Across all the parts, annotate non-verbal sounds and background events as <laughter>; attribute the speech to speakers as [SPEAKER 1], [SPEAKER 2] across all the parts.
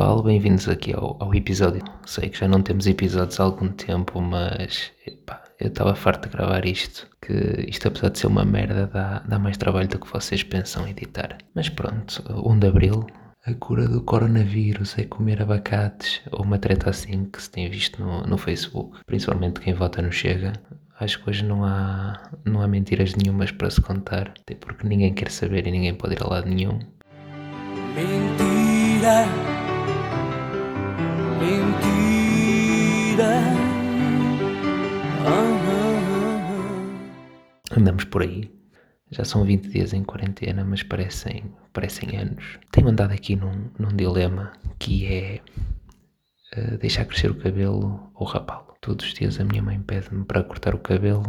[SPEAKER 1] pessoal, bem-vindos aqui ao, ao, episódio. Sei que já não temos episódios há algum tempo, mas epá, eu estava farto de gravar isto. Que isto, apesar de ser uma merda, dá, dá mais trabalho do que vocês pensam editar. Mas pronto, 1 de Abril, a cura do coronavírus é comer abacates, ou uma treta assim que se tem visto no, no Facebook, principalmente quem vota no Chega. Acho que hoje não há, não há mentiras nenhumas para se contar, até porque ninguém quer saber e ninguém pode ir a lado nenhum. Mentira, mentira. Andamos por aí. Já são 20 dias em quarentena, mas parecem, parecem anos. Tenho andado aqui num, num dilema que é uh, deixar crescer o cabelo ou rapá-lo. Todos os dias a minha mãe pede-me para cortar o cabelo,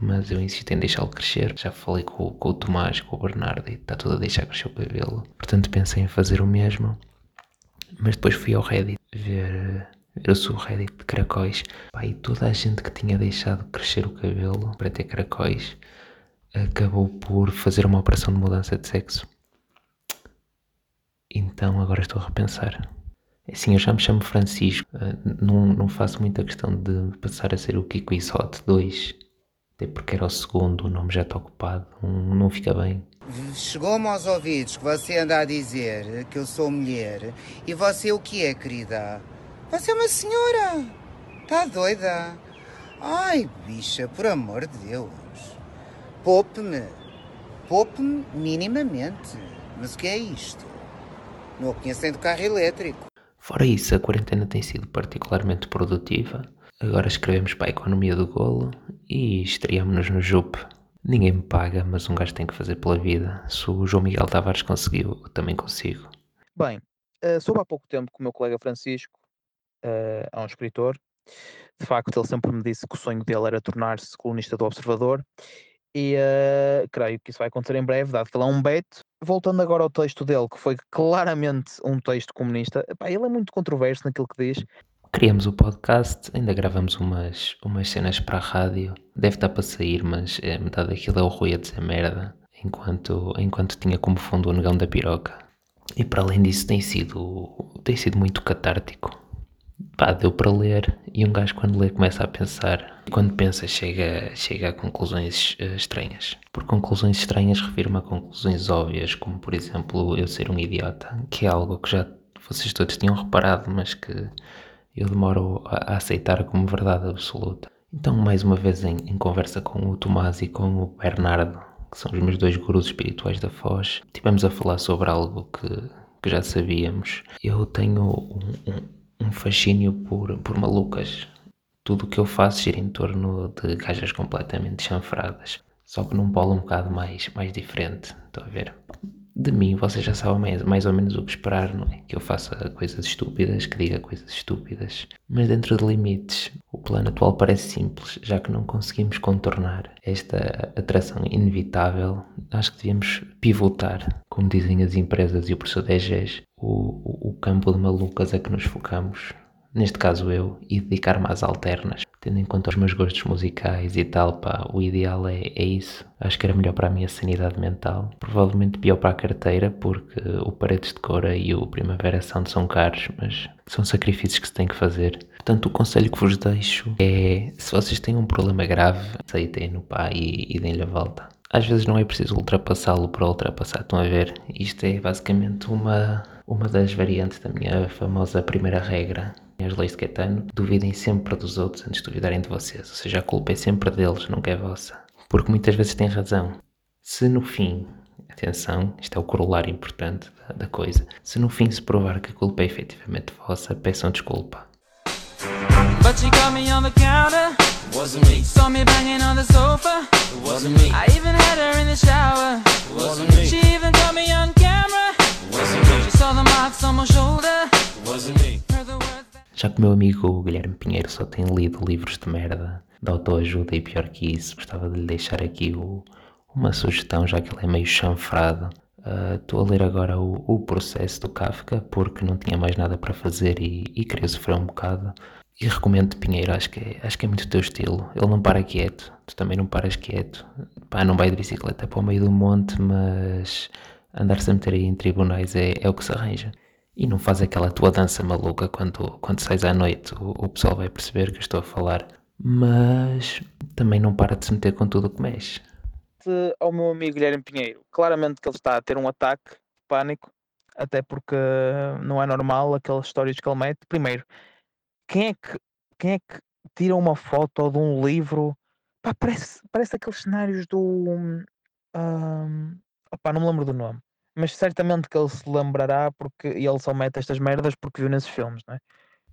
[SPEAKER 1] mas eu insisto em deixá-lo crescer. Já falei com, com, o Tomás, com o Bernardo e está tudo a deixar crescer o cabelo. Portanto, pensei em fazer o mesmo. Mas depois fui ao Reddit ver, ver o subreddit de caracóis. Pá, e toda a gente que tinha deixado crescer o cabelo para ter caracóis acabou por fazer uma operação de mudança de sexo. Então agora estou a repensar. Assim, eu já me chamo Francisco, uh, não, não faço muita questão de passar a ser o Kiko Isote 2, até porque era o segundo, o nome já está ocupado, um, não fica bem.
[SPEAKER 2] Chegou-me aos ouvidos que você anda a dizer que eu sou mulher, e você o que é, querida? Você é uma senhora! Está doida? Ai, bicha, por amor de Deus! Poupe-me! Poupe-me minimamente! Mas o que é isto? Não o conhecem do carro elétrico.
[SPEAKER 1] Fora isso, a quarentena tem sido particularmente produtiva. Agora escrevemos para a economia do golo e estreamos-nos no JUP. Ninguém me paga, mas um gajo tem que fazer pela vida. Se o João Miguel Tavares conseguiu, eu também consigo.
[SPEAKER 3] Bem, uh, soube há pouco tempo que o meu colega Francisco uh, é um escritor. De facto, ele sempre me disse que o sonho dele era tornar-se colunista do Observador e uh, creio que isso vai acontecer em breve, dado que ele é um beto. Voltando agora ao texto dele, que foi claramente um texto comunista, epá, ele é muito controverso naquilo que diz.
[SPEAKER 1] Criamos o podcast, ainda gravamos umas, umas cenas para a rádio. Deve estar para sair, mas é, metade daquilo é o Rui a dizer merda, enquanto, enquanto tinha como fundo o negão da piroca. E para além disso tem sido, tem sido muito catártico pá, deu para ler e um gajo quando lê começa a pensar e quando pensa chega, chega a conclusões uh, estranhas. Por conclusões estranhas refiro-me a conclusões óbvias, como por exemplo eu ser um idiota, que é algo que já vocês todos tinham reparado, mas que eu demoro a, aceitar como verdade absoluta. Então, mais uma vez, em, em, conversa com o Tomás e com o Bernardo, que são os meus dois gurus espirituais da Foz, tivemos a falar sobre algo que, que já sabíamos. Eu tenho um, um um fascínio por, por malucas. Tudo o que eu faço gira em torno de gajas completamente chanfradas. Só que num polo um bocado mais, mais diferente. Estou a ver? De mim, vocês já sabem mais, mais ou menos o que esperar, não é? Que eu faça coisas estúpidas, que diga coisas estúpidas. Mas dentro de limites. O plano atual parece simples, já que não conseguimos contornar esta atração inevitável. Acho que devíamos pivotar, como dizem as empresas e o professor DGs, o, o, campo de malucas a que nos focamos, neste caso eu, e dedicar-me às alternas, tendo em conta os meus gostos musicais e tal, pá, o ideal é, é isso. Acho que era melhor para a minha sanidade mental, provavelmente pior para a carteira, porque o Paredes de Cora e o Primavera Sound são caros, mas são sacrifícios que se tem que fazer. Portanto, o conselho que vos deixo é, se vocês têm um problema grave, aceitem-no, pá, e, e deem-lhe a volta às vezes não é preciso ultrapassá-lo para ultrapassar. Estão a ver? Isto é basicamente uma, uma das variantes da minha famosa primeira regra. As leis de Caetano, duvidem sempre dos outros antes de duvidarem de vocês. Ou seja, a culpa é sempre deles, nunca é vossa. Porque muitas vezes têm razão. Se no fim, atenção, isto é o corolário importante da, da coisa, se no fim se provar que a culpa é efetivamente vossa, peçam desculpa. But she got me on the counter. Wasn't me. Saw me banging on the sofa. Wasn't me. I even had her que meu amigo Guilherme Pinheiro só tem lido livros de merda, de autoajuda e pior que isso, gostava de lhe deixar aqui o, uma sugestão, já que ele é meio chanfrado. Ah, estou uh, a ler agora o, o, processo do Kafka porque não tinha mais nada para fazer e, e queria sofrer um bocado. E recomendo Pinheiro, acho que, é, acho que é muito o teu estilo. Ele não para quieto, tu também não paras quieto. Pá, não vai de bicicleta para o meio do monte, mas andar-se a meter aí em tribunais é, é o que se arranja. E não faz aquela tua dança maluca quando, quando sais à noite. O, o pessoal vai perceber que eu estou a falar. Mas também não para de se meter com tudo o que mexe.
[SPEAKER 3] Ao meu amigo Guilherme Pinheiro, claramente que ele está a ter um ataque de pânico, até porque não é normal aquelas histórias que ele mete. Primeiro, quem é que, quem é que tira uma foto de um livro? Pá, parece, parece aqueles cenários do. Um, opá, não me lembro do nome mas certamente que ele se lembrará porque ele só mete estas merdas porque viu nesses filmes, não é?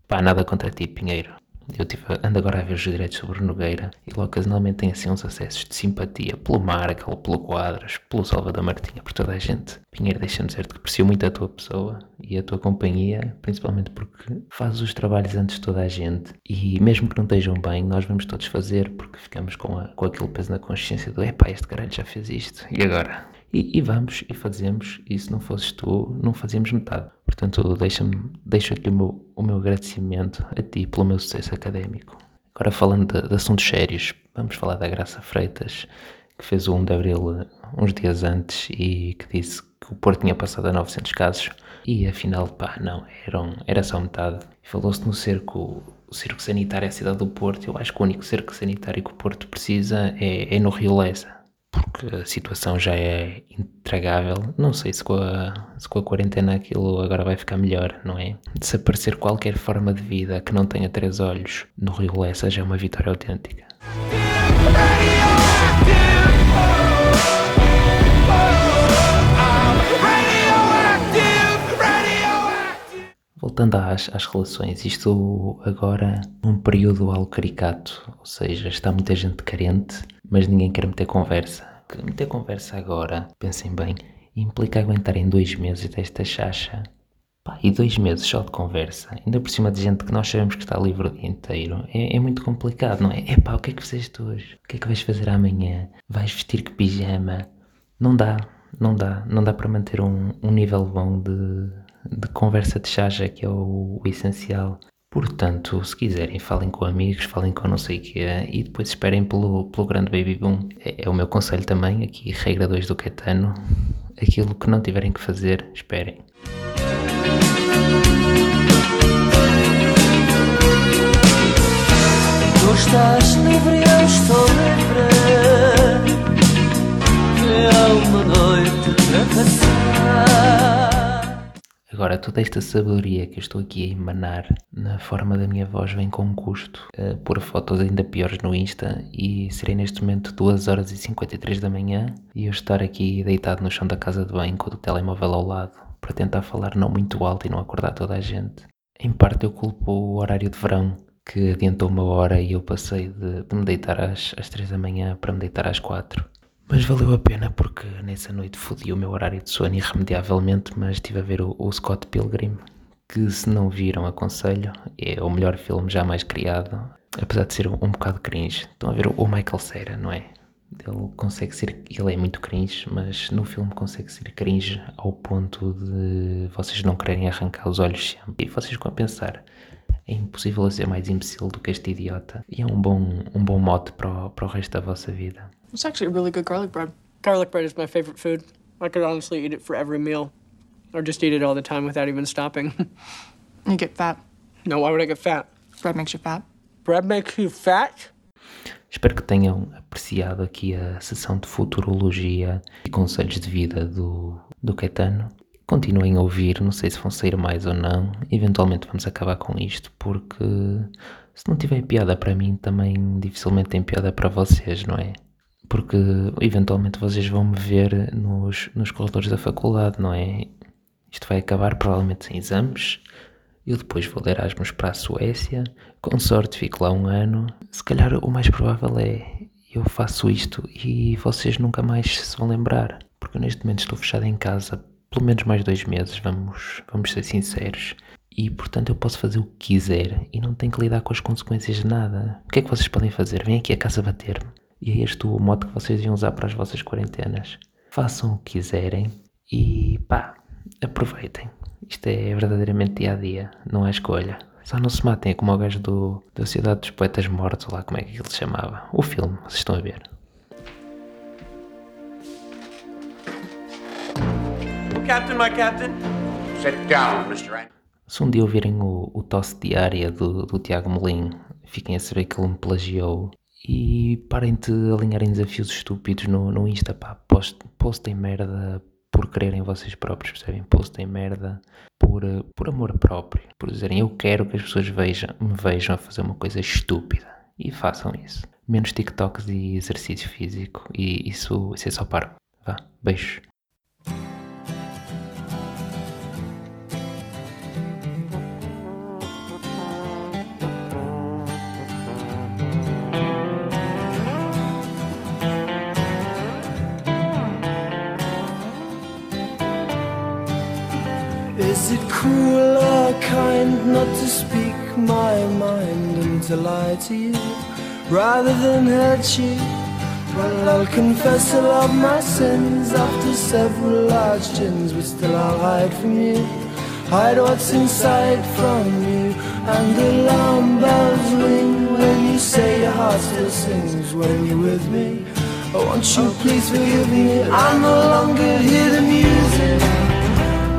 [SPEAKER 1] Pá, nada contra ti, Pinheiro. Eu tive, ando agora a ver os direitos sobre Nogueira e ele ocasionalmente tem assim uns acessos de simpatia pelo Marco, pelo Quadros, pelo Salvador Martinha, por toda a gente. Pinheiro, deixa-me dizer que aprecio muito a tua pessoa e a tua companhia, principalmente porque fazes os trabalhos antes de toda a gente e mesmo que não estejam bem, nós vamos todos fazer porque ficamos com, a, com aquele peso na consciência do epá, este caralho já fez isto e agora? E, e, vamos e fazemos, e se não fosses tu, não fazíamos metade. Portanto, deixa-me, deixo aqui o meu, o meu agradecimento a ti pelo meu sucesso académico. Agora falando de, de assuntos sérios, vamos falar da Graça Freitas, que fez o 1 de Abril uns dias antes e que disse que o Porto tinha passado a 900 casos e afinal, pá, não, eram, era só metade. Falou-se no cerco, o cerco sanitário é a cidade do Porto. Eu acho que o único cerco sanitário que o Porto precisa é, é no Rio Lessa porque a situação já é intragável. Não sei se com, a, se com a quarentena aquilo agora vai ficar melhor, não é? Desaparecer qualquer forma de vida que não tenha três olhos no Rio Lessa já é uma vitória autêntica. Voltando às, às relações, isto agora num período algo caricato, ou seja, está muita gente carente, mas ninguém quer meter conversa. Que meter conversa agora, pensem bem, implica aguentarem dois meses desta chacha. Pá, e dois meses só de conversa, ainda por cima de gente que nós sabemos que está livre o dia inteiro, é, é muito complicado, não é? Epá, o que é que fizeste hoje? O que é que vais fazer amanhã? Vais vestir que pijama? Não dá, não dá, não dá para manter um, um nível bom de, de conversa de chaja, que é o, o, essencial. Portanto, se quiserem, falem com amigos, falem com não sei o que e depois esperem pelo, pelo grande baby boom. É, é o meu conselho também, aqui, regra 2 do Caetano. Aquilo que não tiverem que fazer, esperem. Tu estás livre, eu estou livre. É uma noite para passar. Agora, toda esta sabedoria que eu estou aqui a emanar na forma da minha voz vem com custo. Uh, pôr fotos ainda piores no Insta e serei neste momento 2 horas e 53 da manhã e eu estar aqui deitado no chão da casa de banho com o telemóvel ao lado para tentar falar não muito alto e não acordar toda a gente. Em parte eu culpo o horário de verão que adiantou uma hora e eu passei de, de me deitar às, às 3 da manhã para me deitar às 4. Mas valeu a pena porque nessa noite fodi o meu horário de sono irremediavelmente, mas estive a ver o, o Scott Pilgrim, que se não viram aconselho, é o melhor filme jamais criado, apesar de ser um, um bocado cringe. Estão a ver o, o Michael Cera, não é? Ele consegue ser, ele é muito cringe, mas no filme consegue ser cringe ao ponto de vocês não quererem arrancar os olhos sempre. E vocês a pensar, é impossível ser mais imbecil do que este idiota. E é um bom, um bom mote para o, para o resto da vossa vida.
[SPEAKER 4] It's actually really good garlic bread. Garlic bread is my favorite food. I could honestly eat it for every meal, or just eat it all the time without even stopping. <laughs>
[SPEAKER 5] you get fat.
[SPEAKER 4] No, why would I get fat?
[SPEAKER 5] Bread makes you fat.
[SPEAKER 4] Bread makes you fat?
[SPEAKER 1] Espero que tenham apreciado aqui a sessão de futurologia e conselhos de vida do, do Caetano. Continuem a ouvir, não sei se vão sair mais ou não. Eventualmente vamos acabar com isto, porque se não tiver piada para mim, também dificilmente tem piada para vocês, não é? Porque eventualmente vocês vão me ver nos, nos corredores da faculdade, não é? Isto vai acabar provavelmente sem exames. Eu depois vou de Erasmus para a Suécia, com sorte fico lá um ano. Se calhar o mais provável é eu faço isto e vocês nunca mais se vão lembrar, porque neste momento estou fechado em casa pelo menos mais dois meses, vamos, vamos ser sinceros. E portanto eu posso fazer o que quiser e não tenho que lidar com as consequências de nada. O que é que vocês podem fazer? Vêm aqui a casa bater-me. E é este o modo que vocês iam usar para as vossas quarentenas. Façam o que quiserem e pá, aproveitem. Isto é verdadeiramente dia a dia, não há escolha. Só não se matem, é como o gajo do, da Cidade dos Poetas Mortos, lá como é que ele se chamava. O filme, vocês estão a ver.
[SPEAKER 6] Captain, my captain, Sit down, Mr. Anderson.
[SPEAKER 1] Se um dia ouvirem o, o tosse diária do, do Tiago Melim, fiquem a saber que ele me plagiou. E parem de alinharem desafios estúpidos no, no Insta, pá. Post, postem merda por quererem vocês próprios, percebem? Postem merda por, eh, por amor próprio. Por dizerem, eu quero que as pessoas vejam, me vejam a fazer uma coisa estúpida. E façam isso. Menos TikToks e exercício físico. E isso, isso é só paro. Vá, beijos.
[SPEAKER 7] Cruel or kind not to speak my mind and to lie to you rather than hurt you? Well, I'll confess all of my sins after several large gins, but still I'll hide from you. Hide what's inside from you, and the alarm bells ring when you say your heart still sings when you're with me. Oh, won't you please forgive me? I no longer hear the music.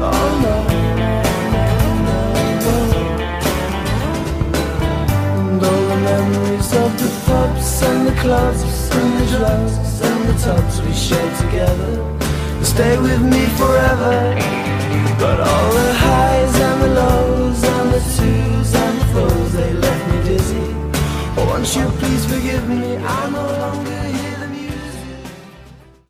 [SPEAKER 7] Oh no. Clubs and the drugs and the tubs we shared together will stay with me forever. But all the highs and the lows and the twos and the foes, they left me dizzy. Oh, won't you please forgive me? I'm no longer